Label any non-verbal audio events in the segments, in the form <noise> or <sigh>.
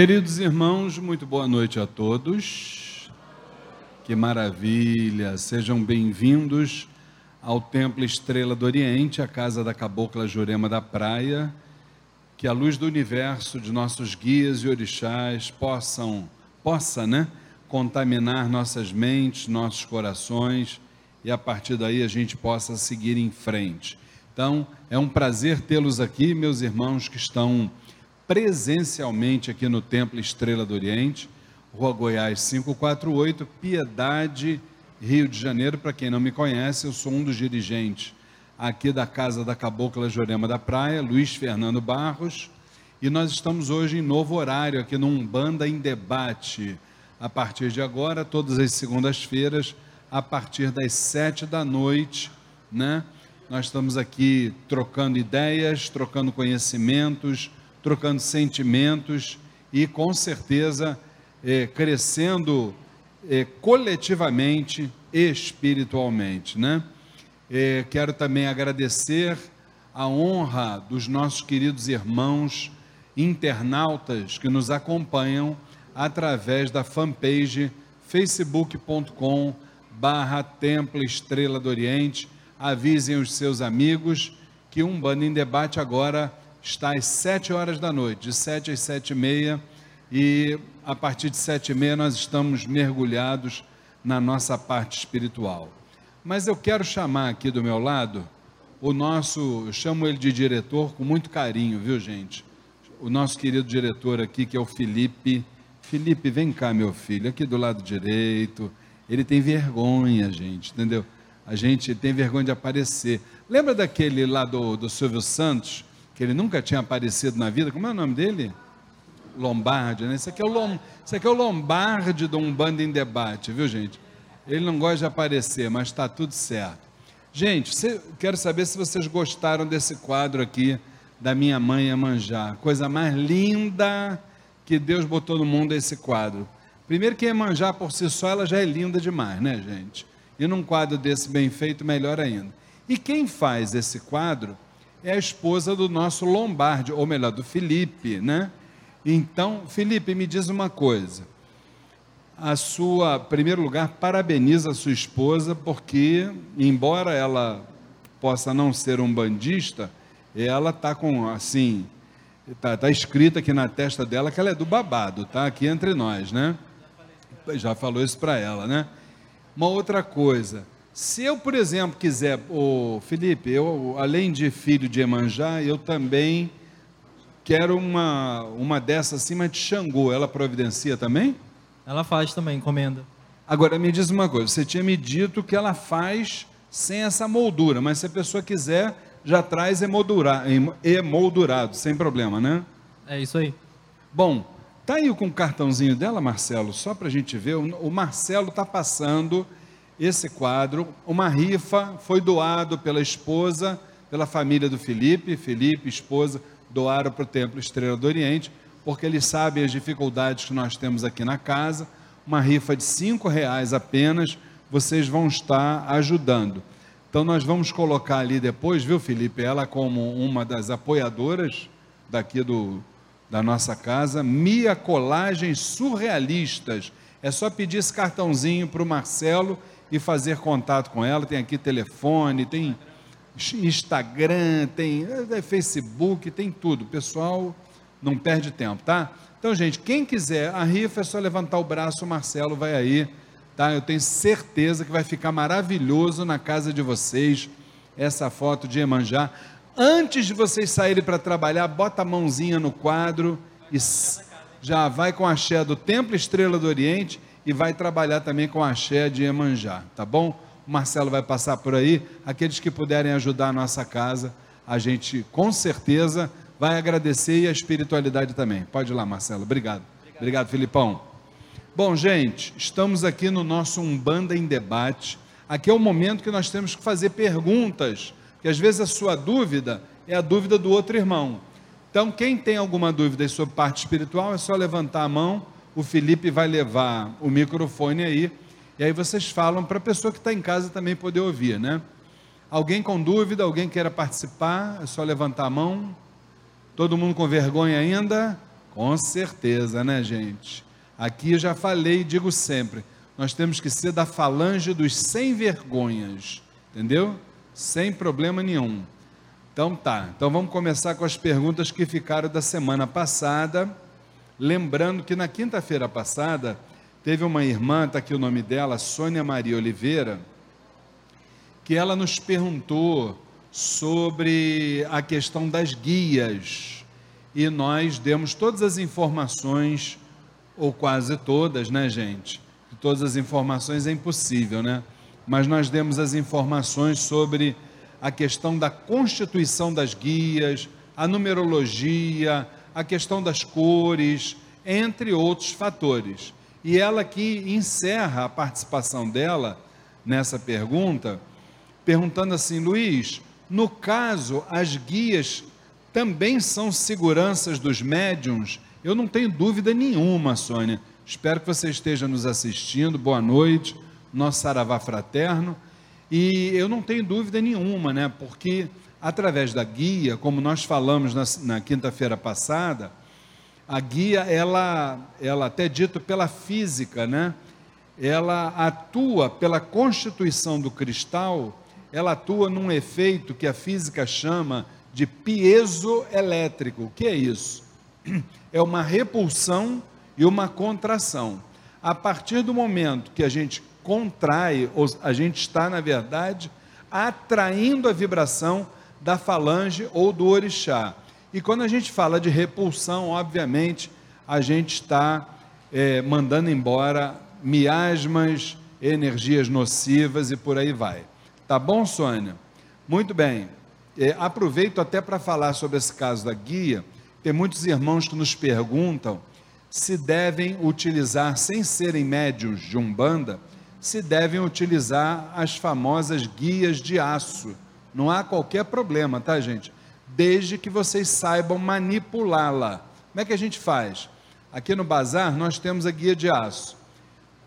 Queridos irmãos, muito boa noite a todos. Que maravilha! Sejam bem-vindos ao Templo Estrela do Oriente, a casa da Cabocla Jurema da Praia. Que a luz do universo de nossos guias e orixás possam, possa, né, contaminar nossas mentes, nossos corações e a partir daí a gente possa seguir em frente. Então, é um prazer tê-los aqui, meus irmãos que estão presencialmente aqui no Templo Estrela do Oriente, Rua Goiás 548, Piedade, Rio de Janeiro. Para quem não me conhece, eu sou um dos dirigentes aqui da Casa da Cabocla Jorema da Praia, Luiz Fernando Barros, e nós estamos hoje em novo horário aqui no Umbanda em Debate, a partir de agora, todas as segundas-feiras, a partir das sete da noite, né? Nós estamos aqui trocando ideias, trocando conhecimentos, trocando sentimentos e com certeza é, crescendo é, coletivamente, espiritualmente, né? É, quero também agradecer a honra dos nossos queridos irmãos internautas que nos acompanham através da fanpage facebook.com barra Templo Estrela do Oriente. Avisem os seus amigos que um bando em debate agora está às sete horas da noite, de sete às sete e meia, e a partir de sete e meia nós estamos mergulhados na nossa parte espiritual. Mas eu quero chamar aqui do meu lado o nosso, eu chamo ele de diretor com muito carinho, viu gente? O nosso querido diretor aqui, que é o Felipe. Felipe, vem cá, meu filho, aqui do lado direito. Ele tem vergonha, gente, entendeu? A gente tem vergonha de aparecer. Lembra daquele lá do, do Silvio Santos, que ele nunca tinha aparecido na vida. Como é o nome dele? Lombardi, né? Isso aqui é o, Lom, aqui é o Lombardi de um bando em debate, viu, gente? Ele não gosta de aparecer, mas está tudo certo. Gente, quero saber se vocês gostaram desse quadro aqui da minha mãe a manjar. Coisa mais linda que Deus botou no mundo é esse quadro. Primeiro que manjar por si só, ela já é linda demais, né, gente? E num quadro desse bem feito, melhor ainda. E quem faz esse quadro é a esposa do nosso Lombardi, ou melhor, do Felipe, né? Então, Felipe, me diz uma coisa. A sua, em primeiro lugar, parabeniza a sua esposa, porque, embora ela possa não ser um bandista, ela está com, assim, está tá escrito aqui na testa dela que ela é do babado, tá? Aqui entre nós, né? Já falou isso para ela, né? Uma outra coisa, se eu, por exemplo, quiser, o Felipe, eu, além de filho de Emanjá, eu também quero uma, uma dessas acima de Xangô. Ela providencia também? Ela faz também, encomenda. Agora, me diz uma coisa: você tinha me dito que ela faz sem essa moldura, mas se a pessoa quiser, já traz emoldura, emoldurado, sem problema, né? É isso aí. Bom, tá aí com o cartãozinho dela, Marcelo, só para a gente ver. O Marcelo está passando esse quadro. Uma rifa foi doado pela esposa, pela família do Felipe. Felipe, esposa, doaram para o Templo Estrela do Oriente, porque eles sabem as dificuldades que nós temos aqui na casa. Uma rifa de cinco reais apenas, vocês vão estar ajudando. Então nós vamos colocar ali depois, viu, Felipe? Ela como uma das apoiadoras daqui do, da nossa casa, Mia Colagens Surrealistas. É só pedir esse cartãozinho para o Marcelo e fazer contato com ela. Tem aqui telefone, tem Instagram, tem é, Facebook, tem tudo. Pessoal não perde tempo, tá? Então, gente, quem quiser a rifa é só levantar o braço, o Marcelo vai aí, tá? Eu tenho certeza que vai ficar maravilhoso na casa de vocês essa foto de Emanjá. Antes de vocês saírem para trabalhar, bota a mãozinha no quadro e já vai com a axé do Templo Estrela do Oriente e vai trabalhar também com a axé de Iemanjá, tá bom? O Marcelo vai passar por aí. Aqueles que puderem ajudar a nossa casa, a gente com certeza vai agradecer e a espiritualidade também. Pode ir lá, Marcelo. Obrigado. Obrigado, Obrigado Filipão. Bom, gente, estamos aqui no nosso Umbanda em Debate. Aqui é o momento que nós temos que fazer perguntas, que às vezes a sua dúvida é a dúvida do outro irmão. Então, quem tem alguma dúvida sobre parte espiritual, é só levantar a mão o Felipe vai levar o microfone aí, e aí vocês falam para a pessoa que está em casa também poder ouvir, né? Alguém com dúvida, alguém queira participar, é só levantar a mão. Todo mundo com vergonha ainda? Com certeza, né, gente? Aqui eu já falei e digo sempre: nós temos que ser da falange dos sem vergonhas, entendeu? Sem problema nenhum. Então tá, então vamos começar com as perguntas que ficaram da semana passada. Lembrando que na quinta-feira passada teve uma irmã, está aqui o nome dela, Sônia Maria Oliveira, que ela nos perguntou sobre a questão das guias e nós demos todas as informações, ou quase todas, né, gente? Todas as informações é impossível, né? Mas nós demos as informações sobre a questão da constituição das guias, a numerologia, a questão das cores, entre outros fatores. E ela que encerra a participação dela nessa pergunta, perguntando assim: Luiz, no caso, as guias também são seguranças dos médiums? Eu não tenho dúvida nenhuma, Sônia. Espero que você esteja nos assistindo. Boa noite, nosso saravá fraterno. E eu não tenho dúvida nenhuma, né? Porque através da guia, como nós falamos na, na quinta-feira passada, a guia, ela, ela até dito pela física, né? Ela atua pela constituição do cristal, ela atua num efeito que a física chama de piezoelétrico. O que é isso? <clears throat> É uma repulsão e uma contração. A partir do momento que a gente contrai, a gente está, na verdade, atraindo a vibração da falange ou do orixá. E quando a gente fala de repulsão, obviamente, a gente está é, mandando embora miasmas, energias nocivas e por aí vai. Tá bom, Sônia? Muito bem. É, aproveito até para falar sobre esse caso da guia. Tem muitos irmãos que nos perguntam se devem utilizar, sem serem médios de umbanda, se devem utilizar as famosas guias de aço. Não há qualquer problema, tá, gente? Desde que vocês saibam manipulá-la. Como é que a gente faz? Aqui no bazar nós temos a guia de aço.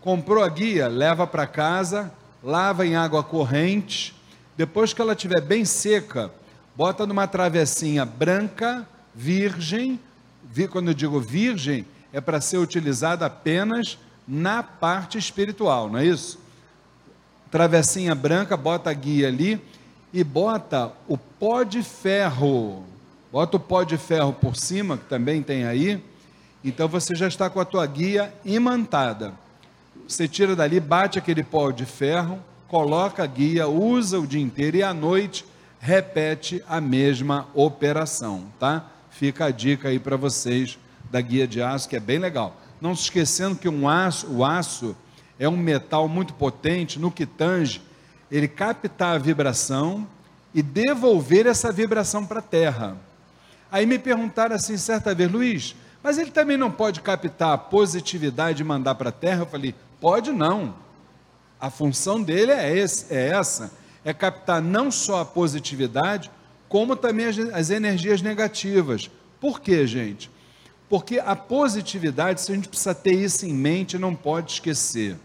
Comprou a guia, leva para casa, lava em água corrente. Depois que ela estiver bem seca, bota numa travessinha branca, virgem. Quando eu digo virgem, é para ser utilizada apenas na parte espiritual, não é isso? Travessinha branca, bota a guia ali e bota o pó de ferro. Bota o pó de ferro por cima, que também tem aí. Então você já está com a tua guia imantada. Você tira dali, bate aquele pó de ferro, coloca a guia, usa o dia inteiro e à noite repete a mesma operação, tá? Fica a dica aí para vocês da guia de aço, que é bem legal não se esquecendo que um aço, o aço é um metal muito potente no que tange ele captar a vibração e devolver essa vibração para a terra. Aí me perguntaram assim certa vez, Luiz, mas ele também não pode captar a positividade e mandar para a terra? Eu falei, pode não. A função dele é, esse, é essa, é captar não só a positividade, como também as, as energias negativas. Por quê, gente? Porque a positividade, se a gente precisa ter isso em mente, não pode esquecer.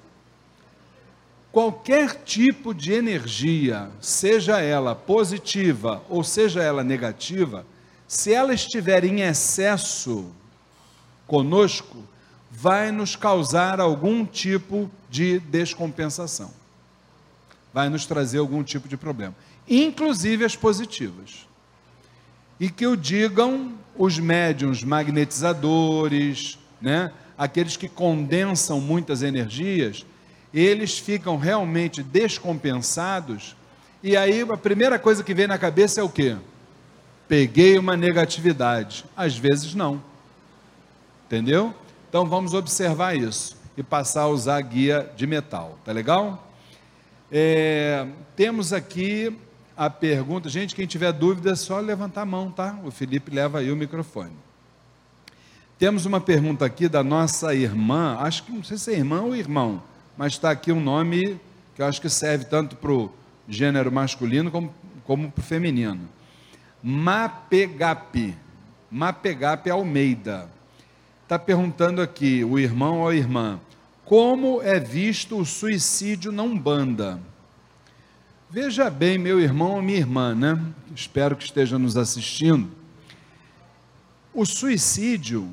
Qualquer tipo de energia, seja ela positiva ou seja ela negativa, se ela estiver em excesso conosco, vai nos causar algum tipo de descompensação. Vai nos trazer algum tipo de problema, inclusive as positivas e que o digam os médiums magnetizadores, né? aqueles que condensam muitas energias, eles ficam realmente descompensados, e aí a primeira coisa que vem na cabeça é o quê? Peguei uma negatividade. Às vezes não. Entendeu? Então vamos observar isso e passar a usar a guia de metal, tá legal? É, temos aqui a pergunta. Gente, quem tiver dúvida é só levantar a mão, tá? O Felipe leva aí o microfone. Temos uma pergunta aqui da nossa irmã, acho que não sei se é irmã ou irmão, mas está aqui um nome que eu acho que serve tanto para o gênero masculino como, como para o feminino. Mapegape. Mapegape Almeida. Está perguntando aqui, o irmão ou a irmã, como é visto o suicídio na Umbanda? Veja bem, meu irmão ou minha irmã, né? Espero que esteja nos assistindo. O suicídio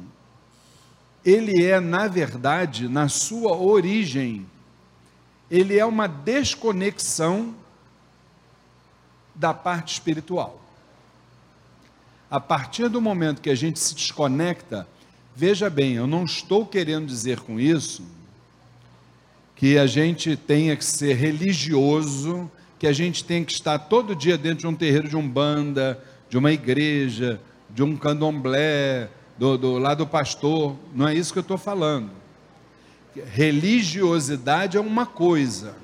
ele é, na verdade, na sua origem, ele é uma desconexão da parte espiritual. A partir do momento que a gente se desconecta, veja bem, eu não estou querendo dizer com isso que a gente tenha que ser religioso, que a gente tenha que estar todo dia dentro de um terreiro de umbanda, de uma igreja, de um candomblé, do, do lado do pastor. Não é isso que eu estou falando. Religiosidade é uma coisa,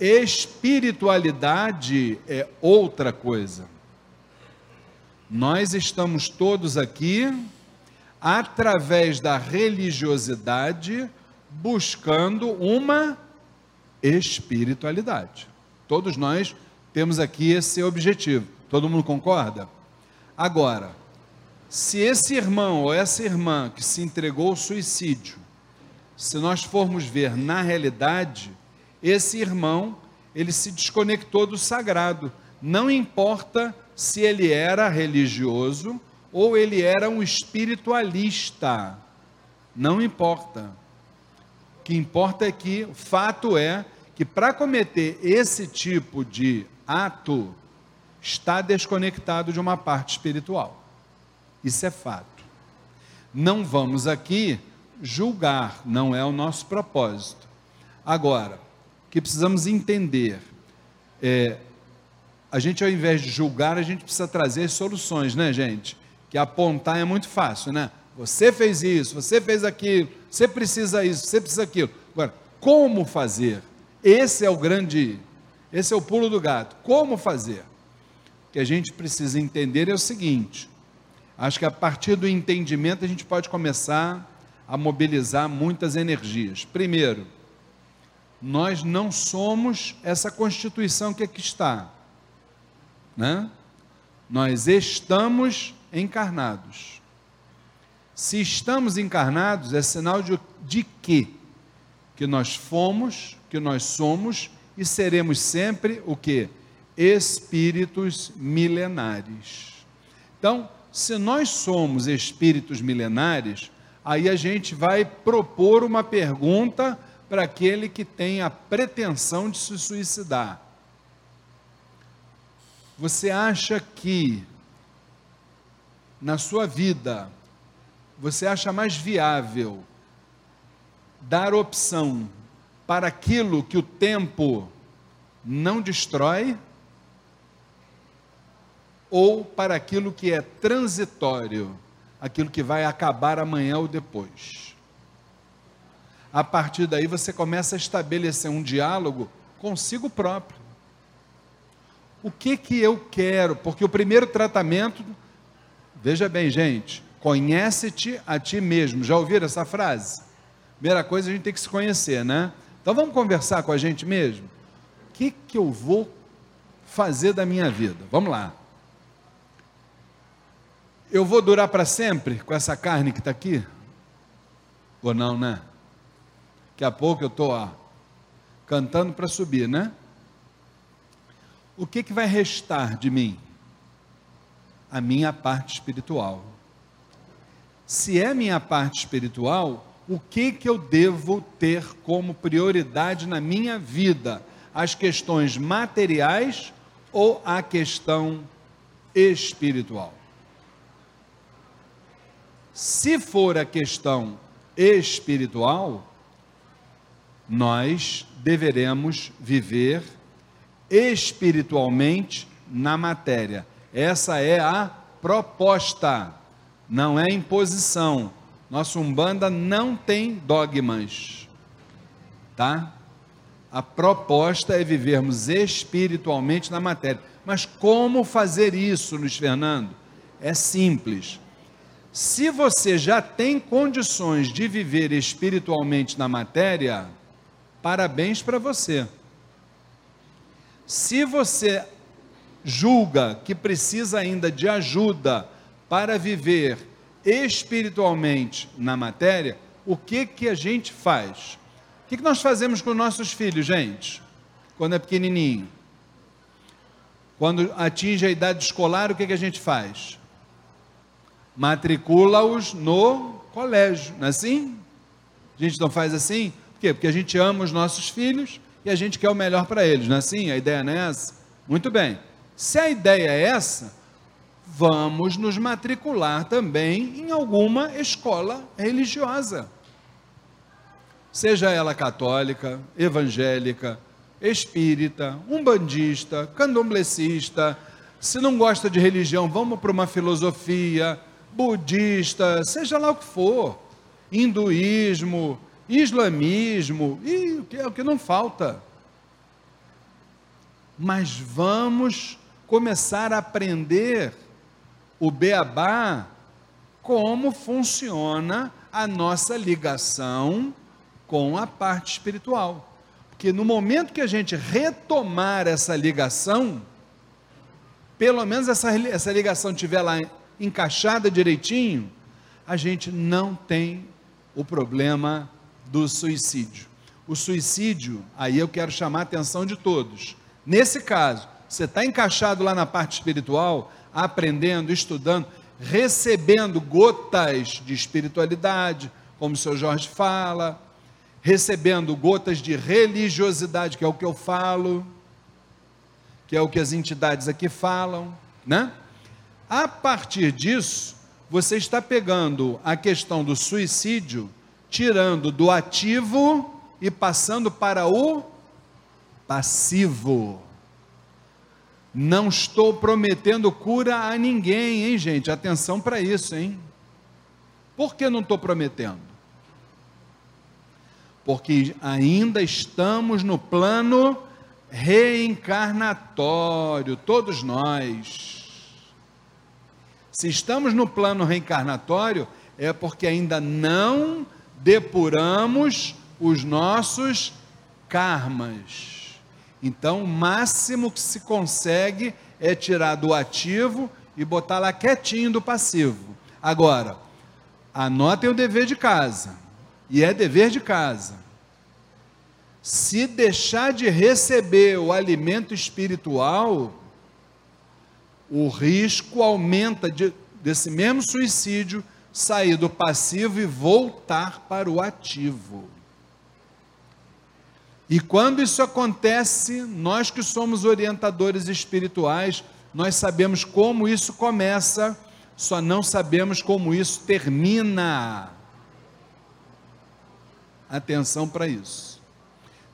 espiritualidade é outra coisa. Nós estamos todos aqui, através da religiosidade, buscando uma espiritualidade. Todos nós temos aqui esse objetivo. Todo mundo concorda? Agora, se esse irmão ou essa irmã que se entregou ao suicídio, se nós formos ver na realidade, esse irmão, ele se desconectou do sagrado. Não importa se ele era religioso ou ele era um espiritualista. Não importa. O que importa é que o fato é que para cometer esse tipo de ato, está desconectado de uma parte espiritual. Isso é fato. Não vamos aqui julgar, não é o nosso propósito. Agora, que precisamos entender é, a gente ao invés de julgar, a gente precisa trazer soluções, né, gente? Que apontar é muito fácil, né? Você fez isso, você fez aquilo, você precisa isso, você precisa aquilo. Agora, como fazer? Esse é o grande, esse é o pulo do gato. Como fazer? O que a gente precisa entender é o seguinte: acho que a partir do entendimento a gente pode começar a mobilizar muitas energias. Primeiro, nós não somos essa constituição que aqui está, né? Nós estamos encarnados. Se estamos encarnados, é sinal de, de quê? Que nós fomos, que nós somos e seremos sempre o que? Espíritos milenares. Então, se nós somos espíritos milenares, aí a gente vai propor uma pergunta para aquele que tem a pretensão de se suicidar. Você acha que na sua vida você acha mais viável dar opção para aquilo que o tempo não destrói ou para aquilo que é transitório, aquilo que vai acabar amanhã ou depois. A partir daí você começa a estabelecer um diálogo consigo próprio. O que que eu quero? Porque o primeiro tratamento, veja bem, gente, conhece-te a ti mesmo. Já ouviram essa frase? Primeira coisa a gente tem que se conhecer, né? Então vamos conversar com a gente mesmo? O que, que eu vou fazer da minha vida? Vamos lá. Eu vou durar para sempre com essa carne que está aqui? Ou não, né? Daqui a pouco eu estou cantando para subir, né? O que, que vai restar de mim? A minha parte espiritual. Se é minha parte espiritual, o que, que eu devo ter como prioridade na minha vida? As questões materiais ou a questão espiritual? Se for a questão espiritual, nós deveremos viver espiritualmente na matéria. Essa é a proposta, não é imposição nossa Umbanda não tem dogmas, tá? A proposta é vivermos espiritualmente na matéria. Mas como fazer isso, Luiz Fernando? É simples. Se você já tem condições de viver espiritualmente na matéria, parabéns para você. Se você julga que precisa ainda de ajuda para viver espiritualmente na matéria, o que que a gente faz? O que, que nós fazemos com nossos filhos, gente? Quando é pequenininho? Quando atinge a idade escolar, o que, que a gente faz? Matricula-os no colégio, não é assim? A gente não faz assim? Por quê? Porque a gente ama os nossos filhos e a gente quer o melhor para eles, não é assim? A ideia não é essa? Muito bem. Se a ideia é essa, vamos nos matricular também em alguma escola religiosa. Seja ela católica, evangélica, espírita, umbandista, candomblessista, se não gosta de religião, vamos para uma filosofia budista, seja lá o que for, hinduísmo, islamismo, e o que, é o que não falta. Mas vamos começar a aprender o beabá como funciona a nossa ligação com a parte espiritual. Porque no momento que a gente retomar essa ligação, pelo menos essa, essa ligação estiver lá encaixada direitinho, a gente não tem o problema do suicídio. O suicídio, aí eu quero chamar a atenção de todos. Nesse caso, você está encaixado lá na parte espiritual, aprendendo, estudando, recebendo gotas de espiritualidade, como o seu Jorge fala, recebendo gotas de religiosidade, que é o que eu falo, que é o que as entidades aqui falam, né? A partir disso, você está pegando a questão do suicídio, tirando do ativo e passando para o passivo. Não estou prometendo cura a ninguém, hein, gente? Atenção para isso, hein? Por que não estou prometendo? porque ainda estamos no plano reencarnatório, todos nós. Se estamos no plano reencarnatório, é porque ainda não depuramos os nossos karmas. Então, o máximo que se consegue é tirar do ativo e botar lá quietinho do passivo. Agora, anotem o dever de casa e é dever de casa. Se deixar de receber o alimento espiritual, o risco aumenta de, desse mesmo suicídio sair do passivo e voltar para o ativo. E quando isso acontece, nós que somos orientadores espirituais, nós sabemos como isso começa, só não sabemos como isso termina atenção para isso.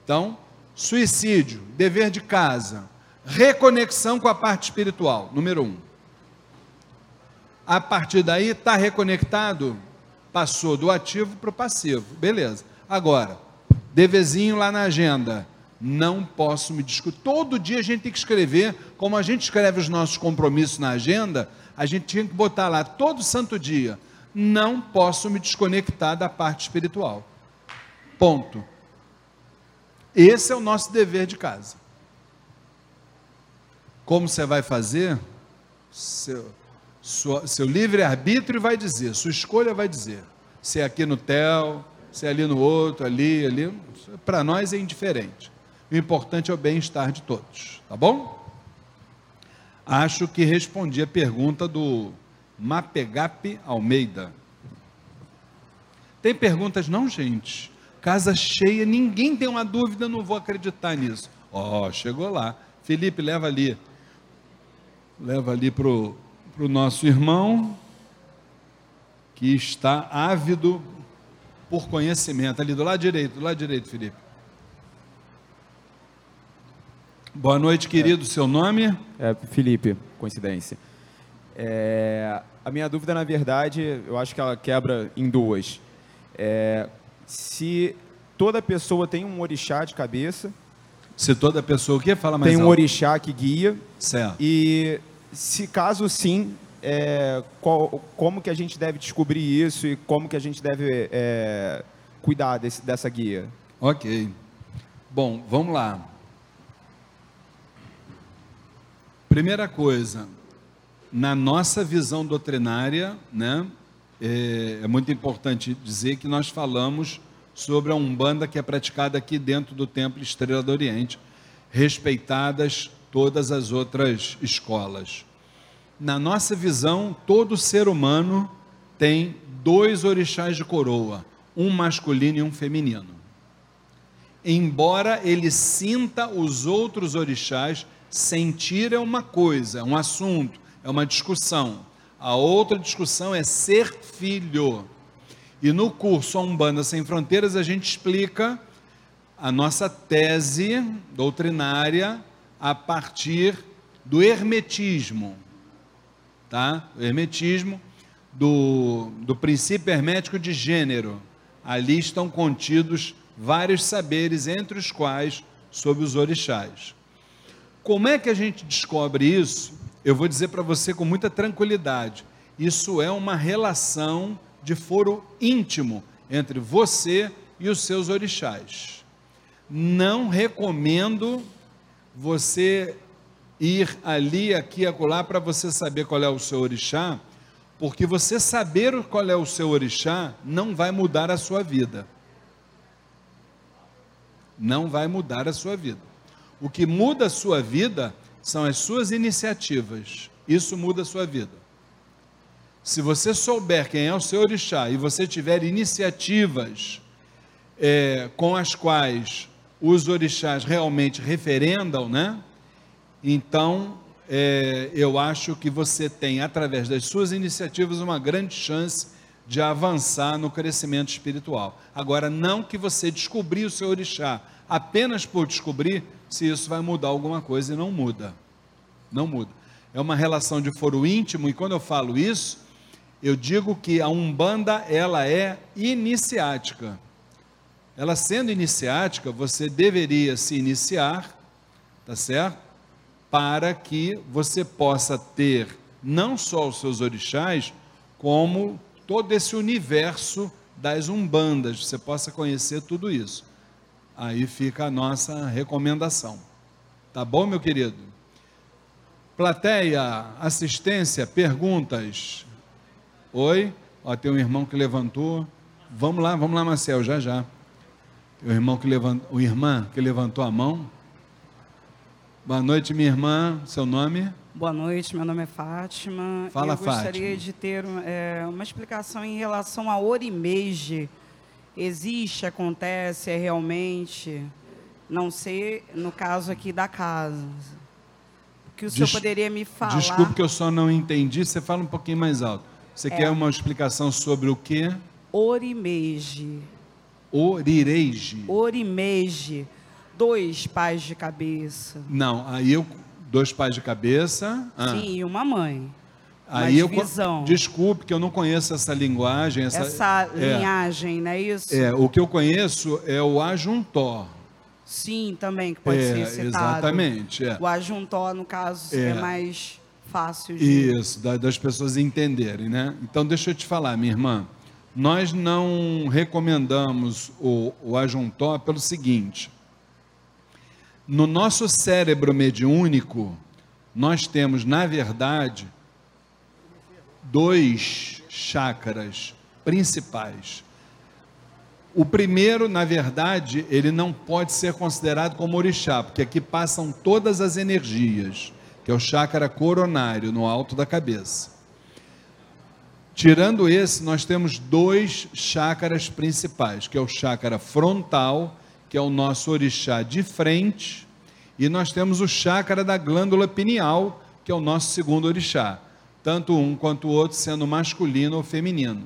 Então, suicídio, dever de casa, reconexão com a parte espiritual, número um. A partir daí, está reconectado, passou do ativo para o passivo, beleza. Agora, devezinho lá na agenda, não posso me discutir. Todo dia a gente tem que escrever, como a gente escreve os nossos compromissos na agenda, a gente tinha que botar lá todo santo dia. Não posso me desconectar da parte espiritual. Ponto. Esse é o nosso dever de casa. Como você vai fazer? Seu, sua, seu livre-arbítrio vai dizer, sua escolha vai dizer. Se é aqui no TEL, se é ali no outro, ali, ali. Para nós é indiferente. O importante é o bem-estar de todos. Tá bom? Acho que respondi a pergunta do Mapegap Almeida. Tem perguntas, não, gente? Casa cheia, ninguém tem uma dúvida, não vou acreditar nisso. Ó, oh, chegou lá. Felipe, leva ali. Leva ali para o nosso irmão, que está ávido por conhecimento. Ali do lado direito, do lado direito, Felipe. Boa noite, querido. É, Seu nome? É Felipe, coincidência. É, a minha dúvida, na verdade, eu acho que ela quebra em duas. É, se toda pessoa tem um orixá de cabeça. Se toda pessoa o quê? Fala mais Tem um alto. orixá que guia. Certo. E se caso sim, é, qual, como que a gente deve descobrir isso e como que a gente deve é, cuidar desse, dessa guia? Ok. Bom, vamos lá. Primeira coisa, na nossa visão doutrinária, né, é, é muito importante dizer que nós falamos sobre a Umbanda que é praticada aqui dentro do Templo Estrela do Oriente, respeitadas todas as outras escolas. Na nossa visão, todo ser humano tem dois orixás de coroa, um masculino e um feminino. Embora ele sinta os outros orixás, sentir é uma coisa, é um assunto, é uma discussão. A outra discussão é ser filho. E no curso Umbanda Sem Fronteiras a gente explica a nossa tese doutrinária a partir do hermetismo, tá? O hermetismo do, do princípio hermético de gênero. Ali estão contidos vários saberes, entre os quais sobre os orixás. Como é que a gente descobre isso? Eu vou dizer para você com muita tranquilidade. Isso é uma relação de foro íntimo entre você e os seus orixás. Não recomendo você ir ali, aqui, acolá, para você saber qual é o seu orixá, porque você saber qual é o seu orixá não vai mudar a sua vida. Não vai mudar a sua vida. O que muda a sua vida são as suas iniciativas. Isso muda a sua vida. Se você souber quem é o seu orixá e você tiver iniciativas é, com as quais os orixás realmente referendam, né? Então, é, eu acho que você tem, através das suas iniciativas, uma grande chance de avançar no crescimento espiritual. Agora, não que você descobrir o seu orixá apenas por descobrir se isso vai mudar alguma coisa e não muda. Não muda. É uma relação de foro íntimo e quando eu falo isso, eu digo que a Umbanda ela é iniciática. Ela sendo iniciática, você deveria se iniciar, tá certo? para que você possa ter não só os seus orixás, como todo esse universo das umbandas, você possa conhecer tudo isso. Aí fica a nossa recomendação. Tá bom, meu querido? Plateia, assistência, perguntas. Oi? Ó, tem um irmão que levantou. Vamos lá, vamos lá, Marcel, já já. O irmão que levantou, o irmã que levantou a mão. Boa noite, minha irmã. Seu nome? Boa noite, meu nome é Fátima. Fala, Eu gostaria Fátima. de ter é, uma explicação em relação a Orimeje. Existe, acontece, é realmente? Não sei, no caso aqui da casa. O que o senhor Des- poderia me falar? Desculpe que eu só não entendi. Você fala um pouquinho mais alto. Você É. quer uma explicação sobre o que? Orimeje. Orireige. Orimeje. Dois pais de cabeça. Não, aí eu dois pais de cabeça. Ah, Sim, e uma mãe. aí eu divisão. desculpe que eu não conheço essa linguagem. Essa, Essa é, linhagem, não é isso? é, o que eu conheço é o ajuntó. Sim, também, que pode é, ser citado. exatamente. É. O ajuntó, no caso, É. é, mais fácil de... Isso, da- das pessoas entenderem, né? Então, deixa eu te falar, minha irmã. Nós não recomendamos o, o ajuntó pelo seguinte: no nosso cérebro mediúnico, nós temos, na verdade, dois chakras principais. O primeiro, na verdade, ele não pode ser considerado como orixá, porque aqui passam todas as energias, que é o chakra coronário, no alto da cabeça. Tirando esse, nós temos dois chakras principais, que é o chakra frontal, que é o nosso orixá de frente, e nós temos o chakra da glândula pineal, que é o nosso segundo orixá, tanto um quanto o outro sendo masculino ou feminino.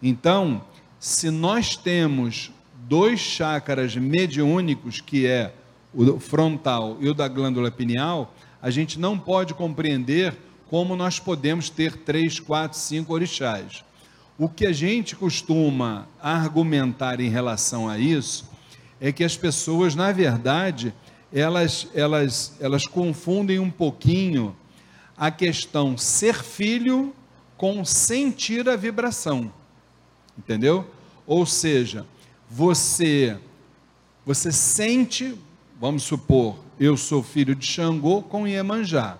Então, se nós temos dois chakras mediúnicos, que é o frontal e o da glândula pineal, a gente não pode compreender como nós podemos ter três, quatro, cinco orixás. O que a gente costuma argumentar em relação a isso é que as pessoas, na verdade, elas, elas, elas confundem um pouquinho a questão ser filho com sentir a vibração. Entendeu? Ou seja, você você sente, vamos supor, eu sou filho de Xangô com Iemanjá.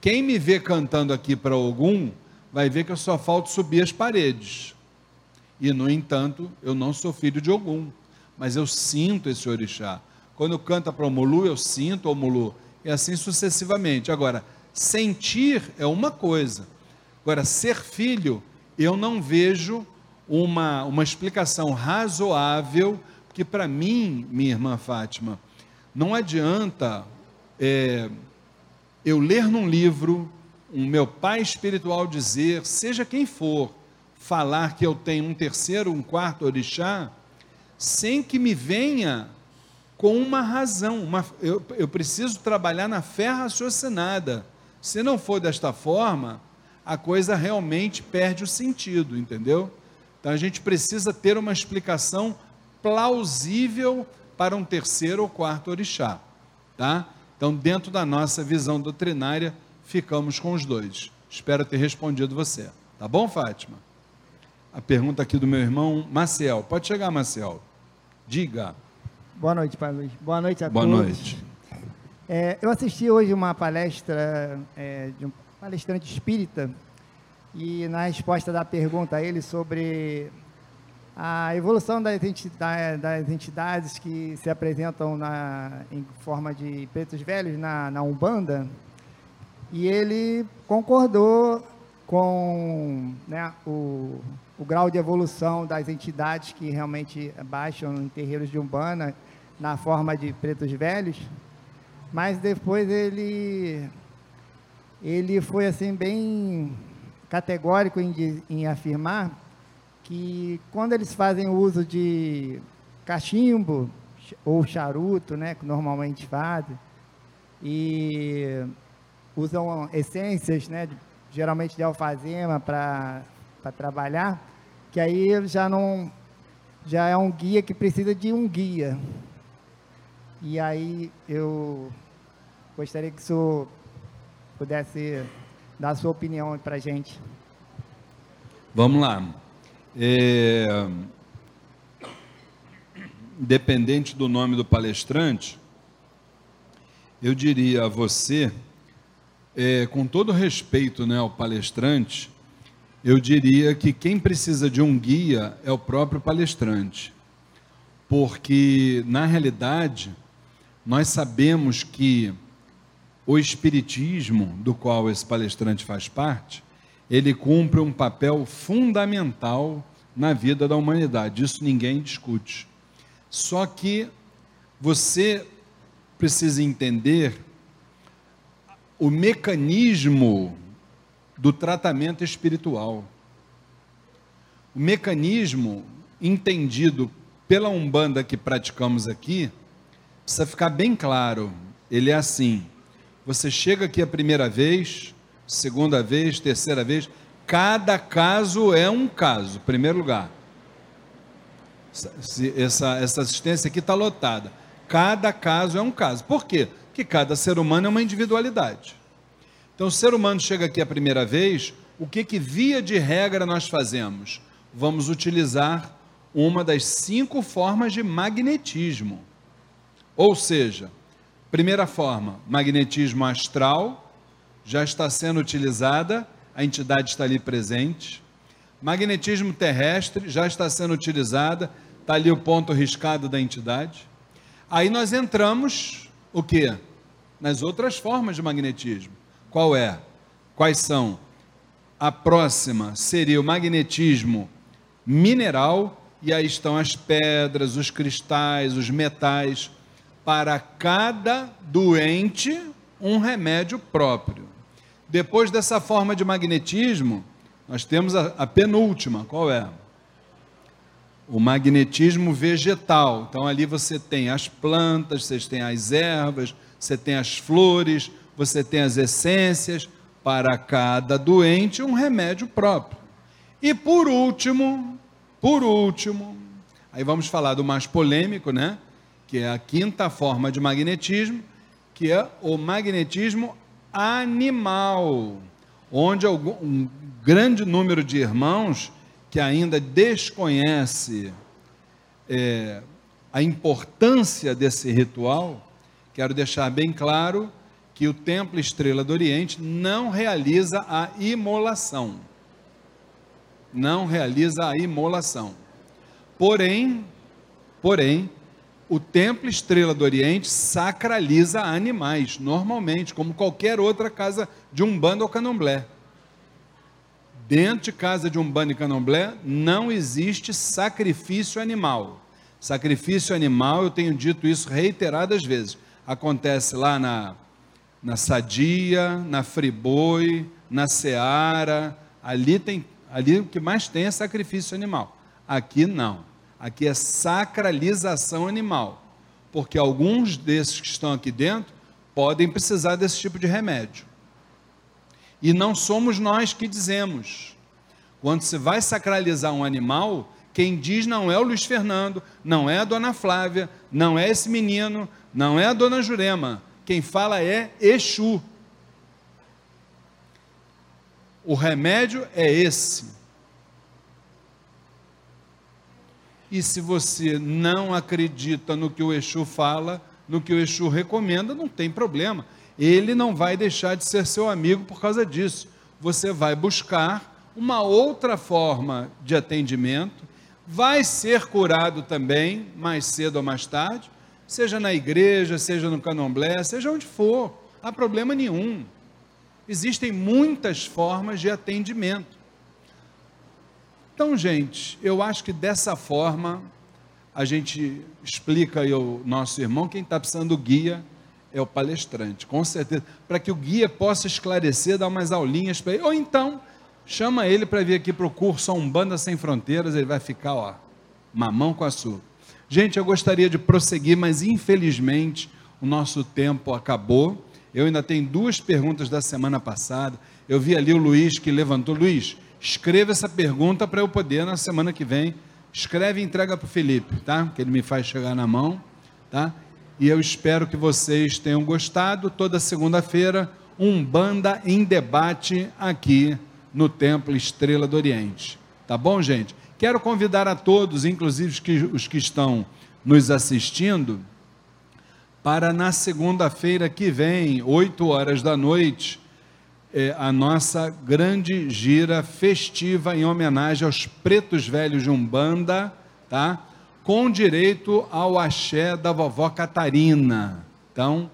Quem me vê cantando aqui para algum, vai ver que eu só falto subir as paredes. E, no entanto, eu não sou filho de algum, mas eu sinto esse orixá. Quando canta para o Mulu, eu sinto o Mulu, e assim sucessivamente. Agora, sentir é uma coisa. Agora, ser filho, eu não vejo uma, uma explicação razoável, que para mim, minha irmã Fátima, não adianta é, eu ler num livro, um meu pai espiritual dizer, seja quem for, falar que eu tenho um terceiro, um quarto orixá, sem que me venha com uma razão. Uma, eu, eu preciso trabalhar na fé raciocinada. Se não for desta forma, a coisa realmente perde o sentido, entendeu? Então a gente precisa ter uma explicação plausível para um terceiro ou quarto orixá, tá? Então, dentro da nossa visão doutrinária, ficamos com os dois. Espero ter respondido você. Tá bom, Fátima? A pergunta aqui do meu irmão Maciel. Pode chegar, Maciel. Diga. Boa noite, Pai Luiz. Boa noite a Boa todos. noite. É, eu assisti hoje uma palestra é, de um palestrante espírita e na resposta da pergunta a ele sobre a evolução das entidades, das entidades que se apresentam na, em forma de pretos velhos na, na Umbanda, e ele concordou com né, o, o grau de evolução das entidades que realmente baixam em terreiros de Umbanda na forma de pretos velhos, mas depois ele ele foi assim bem categórico em, em afirmar que quando eles fazem uso de cachimbo ou charuto, né, que normalmente fazem, e usam essências, né, geralmente de alfazema para trabalhar, que aí já não já é um guia que precisa de um guia. E aí eu gostaria que o senhor pudesse dar a sua opinião para a gente. Vamos lá. É... Independente do nome do palestrante, eu diria a você, é, com todo respeito né, ao palestrante, eu diria que quem precisa de um guia é o próprio palestrante. Porque, na realidade, nós sabemos que o espiritismo, do qual esse palestrante faz parte, ele cumpre um papel fundamental na vida da humanidade. Isso ninguém discute. Só que você precisa entender o mecanismo do tratamento espiritual. O mecanismo entendido pela Umbanda que praticamos aqui, precisa ficar bem claro. Ele é assim: você chega aqui a primeira vez, segunda vez, terceira vez, cada caso é um caso, primeiro lugar. Essa, essa assistência aqui está lotada. Cada caso é um caso. Por quê? Porque cada ser humano é uma individualidade. Então, o ser humano chega aqui a primeira vez, o que, que via de regra nós fazemos? Vamos utilizar uma das cinco formas de magnetismo. Ou seja, primeira forma, magnetismo astral, já está sendo utilizada, a entidade está ali presente. Magnetismo terrestre já está sendo utilizada, está ali o ponto riscado da entidade. Aí nós entramos, o que? Nas outras formas de magnetismo. Qual é? Quais são? A próxima seria o magnetismo mineral, e aí estão as pedras, os cristais, os metais. Para cada doente, um remédio próprio. Depois dessa forma de magnetismo, nós temos a, a penúltima, qual é? O magnetismo vegetal. Então ali você tem as plantas, você tem as ervas, você tem as flores, você tem as essências, para cada doente um remédio próprio. E por último, por último, aí vamos falar do mais polêmico, né? Que é a quinta forma de magnetismo, que é o magnetismo animal, onde um grande número de irmãos que ainda desconhece é, a importância desse ritual, quero deixar bem claro que o Templo Estrela do Oriente não realiza a imolação. Não realiza a imolação. Porém, porém, o Templo Estrela do Oriente sacraliza animais, normalmente, como qualquer outra casa de um bando ou candomblé. Dentro de casa de um bando e candomblé não existe sacrifício animal. Sacrifício animal, eu tenho dito isso reiteradas vezes. Acontece lá na, na Sadia, na Friboi, na Seara. Ali tem, ali o que mais tem é sacrifício animal. Aqui não. Aqui é sacralização animal. Porque alguns desses que estão aqui dentro podem precisar desse tipo de remédio. E não somos nós que dizemos. Quando se vai sacralizar um animal, quem diz não é o Luiz Fernando, não é a dona Flávia, não é esse menino, não é a dona Jurema. Quem fala é Exu. O remédio é esse. E se você não acredita no que o Exu fala, no que o Exu recomenda, não tem problema ele não vai deixar de ser seu amigo por causa disso. Você vai buscar uma outra forma de atendimento, vai ser curado também, mais cedo ou mais tarde, seja na igreja, seja no candomblé, seja onde for, há problema nenhum. Existem muitas formas de atendimento. Então, gente, eu acho que dessa forma a gente explica aí ao nosso irmão, quem está precisando do guia, é o palestrante, com certeza, para que o guia possa esclarecer, dar umas aulinhas para ele, ou então chama ele para vir aqui para o curso Umbanda Sem Fronteiras, ele vai ficar, ó, mamão com açúcar. Gente, eu gostaria de prosseguir, mas infelizmente o nosso tempo acabou. Eu ainda tenho duas perguntas da semana passada. Eu vi ali o Luiz que levantou. Luiz, escreva essa pergunta para eu poder na semana que vem. Escreve e entrega para o Felipe, tá? Que ele me faz chegar na mão, tá? e eu espero que vocês tenham gostado. Toda segunda-feira, um banda em debate aqui no Templo Estrela do Oriente. Tá bom, gente? Quero convidar a todos, inclusive os que, os que estão nos assistindo, para na segunda-feira que vem, 8 horas da noite, é, a nossa grande gira festiva em homenagem aos pretos velhos de Umbanda, tá? com direito ao axé da vovó Catarina. Então,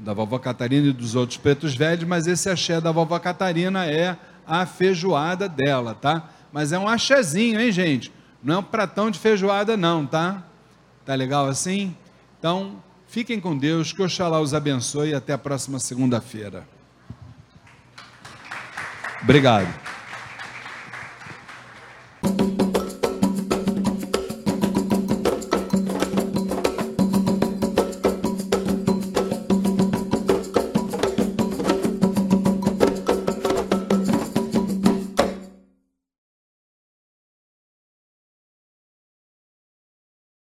da vovó Catarina e dos outros pretos velhos, mas esse axé da vovó Catarina é a feijoada dela, tá? Mas é um axézinho, hein, gente? Não é um pratão de feijoada, não, tá? Tá legal assim? Então, fiquem com Deus, que Oxalá os abençoe e até a próxima segunda-feira. Obrigado.